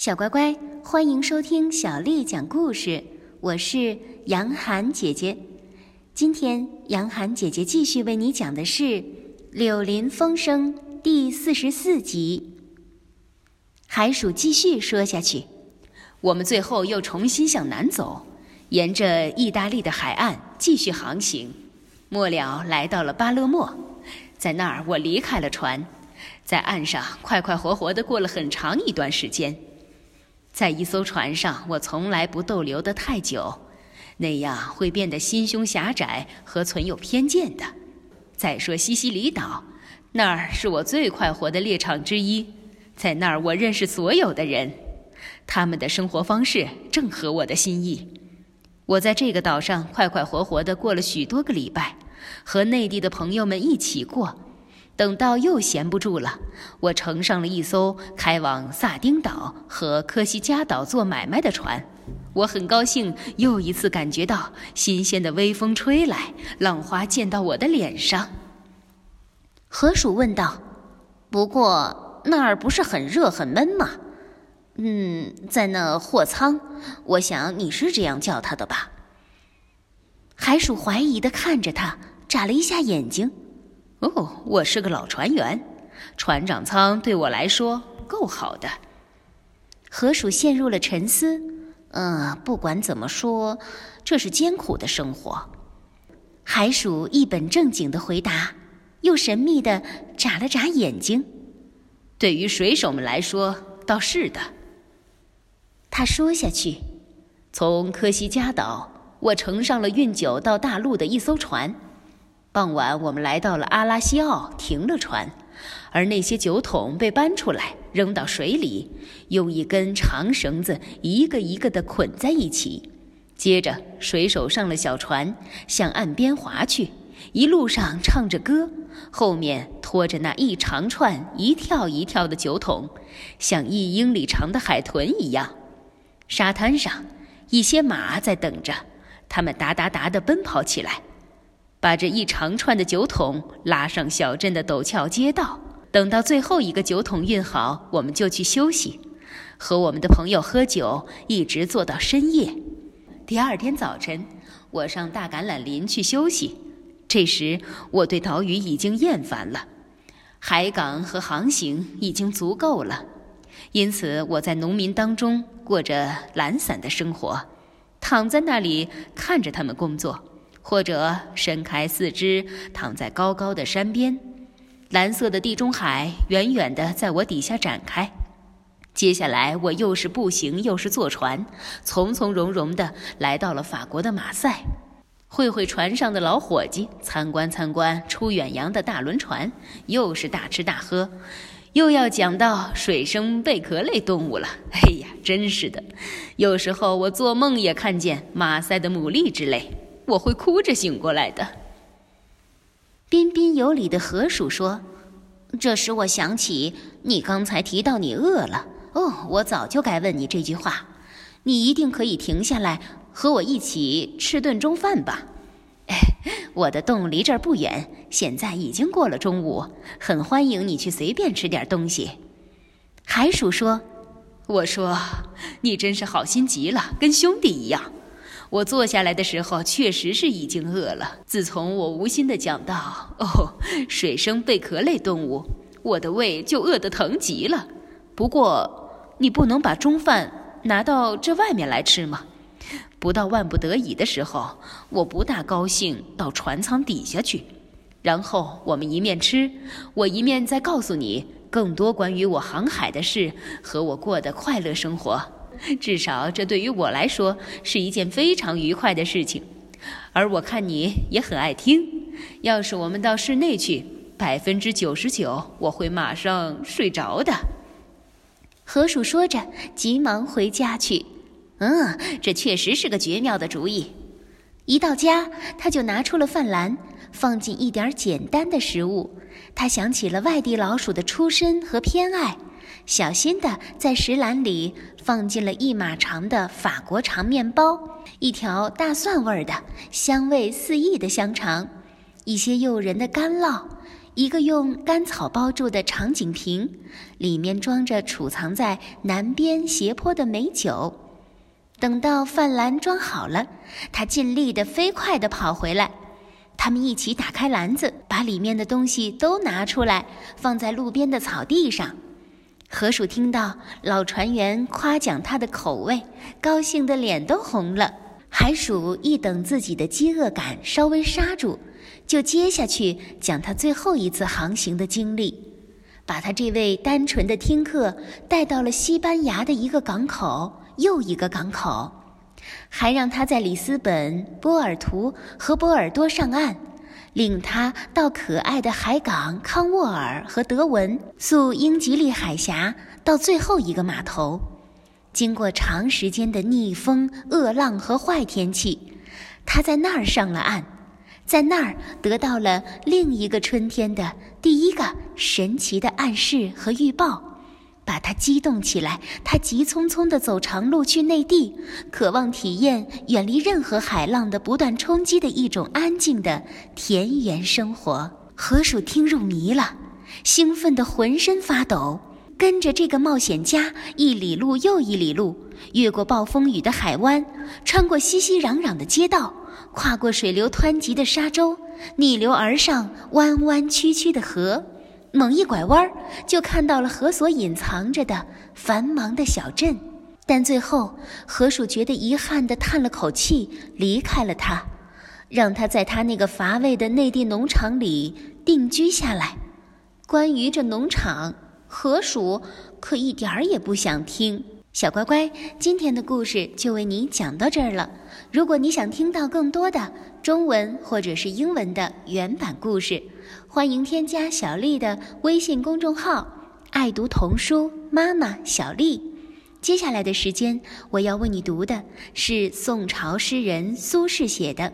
小乖乖，欢迎收听小丽讲故事，我是杨涵姐姐。今天杨涵姐姐继续为你讲的是《柳林风声》第四十四集。海鼠继续说下去，我们最后又重新向南走，沿着意大利的海岸继续航行，末了来到了巴勒莫，在那儿我离开了船，在岸上快快活活的过了很长一段时间。在一艘船上，我从来不逗留得太久，那样会变得心胸狭窄和存有偏见的。再说西西里岛，那儿是我最快活的猎场之一，在那儿我认识所有的人，他们的生活方式正合我的心意。我在这个岛上快快活活地过了许多个礼拜，和内地的朋友们一起过。等到又闲不住了，我乘上了一艘开往萨丁岛和科西嘉岛做买卖的船。我很高兴又一次感觉到新鲜的微风吹来，浪花溅到我的脸上。河鼠问道：“不过那儿不是很热很闷吗？”“嗯，在那货仓，我想你是这样叫它的吧？”海鼠怀疑地看着他，眨了一下眼睛。哦，我是个老船员，船长舱对我来说够好的。河鼠陷入了沉思。嗯，不管怎么说，这是艰苦的生活。海鼠一本正经的回答，又神秘的眨了眨眼睛。对于水手们来说，倒是的。他说下去，从科西嘉岛，我乘上了运酒到大陆的一艘船。傍晚，我们来到了阿拉西奥，停了船，而那些酒桶被搬出来，扔到水里，用一根长绳子一个一个地捆在一起。接着，水手上了小船，向岸边划去，一路上唱着歌，后面拖着那一长串一跳一跳的酒桶，像一英里长的海豚一样。沙滩上，一些马在等着，它们哒哒哒地奔跑起来。把这一长串的酒桶拉上小镇的陡峭街道，等到最后一个酒桶运好，我们就去休息，和我们的朋友喝酒，一直坐到深夜。第二天早晨，我上大橄榄林去休息。这时，我对岛屿已经厌烦了，海港和航行已经足够了，因此我在农民当中过着懒散的生活，躺在那里看着他们工作。或者伸开四肢躺在高高的山边，蓝色的地中海远远地在我底下展开。接下来，我又是步行又是坐船，从从容容地来到了法国的马赛，会会船上的老伙计，参观参观出远洋的大轮船，又是大吃大喝，又要讲到水生贝壳类动物了。哎呀，真是的，有时候我做梦也看见马赛的牡蛎之类。我会哭着醒过来的。彬彬有礼的河鼠说：“这使我想起你刚才提到你饿了。哦，我早就该问你这句话。你一定可以停下来和我一起吃顿中饭吧？哎，我的洞离这儿不远，现在已经过了中午，很欢迎你去随便吃点东西。”海鼠说：“我说，你真是好心极了，跟兄弟一样。”我坐下来的时候，确实是已经饿了。自从我无心的讲到哦，水生贝壳类动物，我的胃就饿得疼极了。不过，你不能把中饭拿到这外面来吃吗？不到万不得已的时候，我不大高兴到船舱底下去。然后我们一面吃，我一面再告诉你更多关于我航海的事和我过的快乐生活。至少这对于我来说是一件非常愉快的事情，而我看你也很爱听。要是我们到室内去，百分之九十九我会马上睡着的。河鼠说着，急忙回家去。嗯，这确实是个绝妙的主意。一到家，他就拿出了饭篮，放进一点简单的食物。他想起了外地老鼠的出身和偏爱。小心地在食篮里放进了一码长的法国长面包，一条大蒜味儿的、香味四溢的香肠，一些诱人的干酪，一个用干草包住的长颈瓶，里面装着储藏在南边斜坡的美酒。等到饭篮装好了，他尽力的飞快地跑回来。他们一起打开篮子，把里面的东西都拿出来，放在路边的草地上。河鼠听到老船员夸奖他的口味，高兴的脸都红了。海鼠一等自己的饥饿感稍微刹住，就接下去讲他最后一次航行的经历，把他这位单纯的听客带到了西班牙的一个港口又一个港口。还让他在里斯本、波尔图和波尔多上岸，领他到可爱的海港康沃尔和德文，溯英吉利海峡到最后一个码头。经过长时间的逆风、恶浪和坏天气，他在那儿上了岸，在那儿得到了另一个春天的第一个神奇的暗示和预报。把他激动起来，他急匆匆地走长路去内地，渴望体验远离任何海浪的不断冲击的一种安静的田园生活。河鼠听入迷了，兴奋得浑身发抖，跟着这个冒险家一里路又一里路，越过暴风雨的海湾，穿过熙熙攘攘的街道，跨过水流湍急的沙洲，逆流而上弯弯曲曲的河。猛一拐弯，就看到了河所隐藏着的繁忙的小镇。但最后，河鼠觉得遗憾地叹了口气，离开了他，让他在他那个乏味的内地农场里定居下来。关于这农场，河鼠可一点儿也不想听。小乖乖，今天的故事就为你讲到这儿了。如果你想听到更多的中文或者是英文的原版故事，欢迎添加小丽的微信公众号“爱读童书妈妈小丽”。接下来的时间，我要为你读的是宋朝诗人苏轼写的《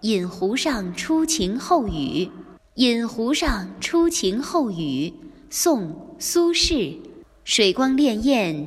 饮湖上初晴后雨》。《饮湖上初晴后雨》，宋·苏轼。水光潋滟。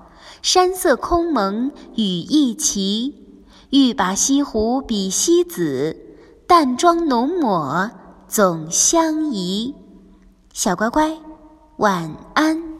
山色空蒙雨亦奇，欲把西湖比西子，淡妆浓抹总相宜。小乖乖，晚安。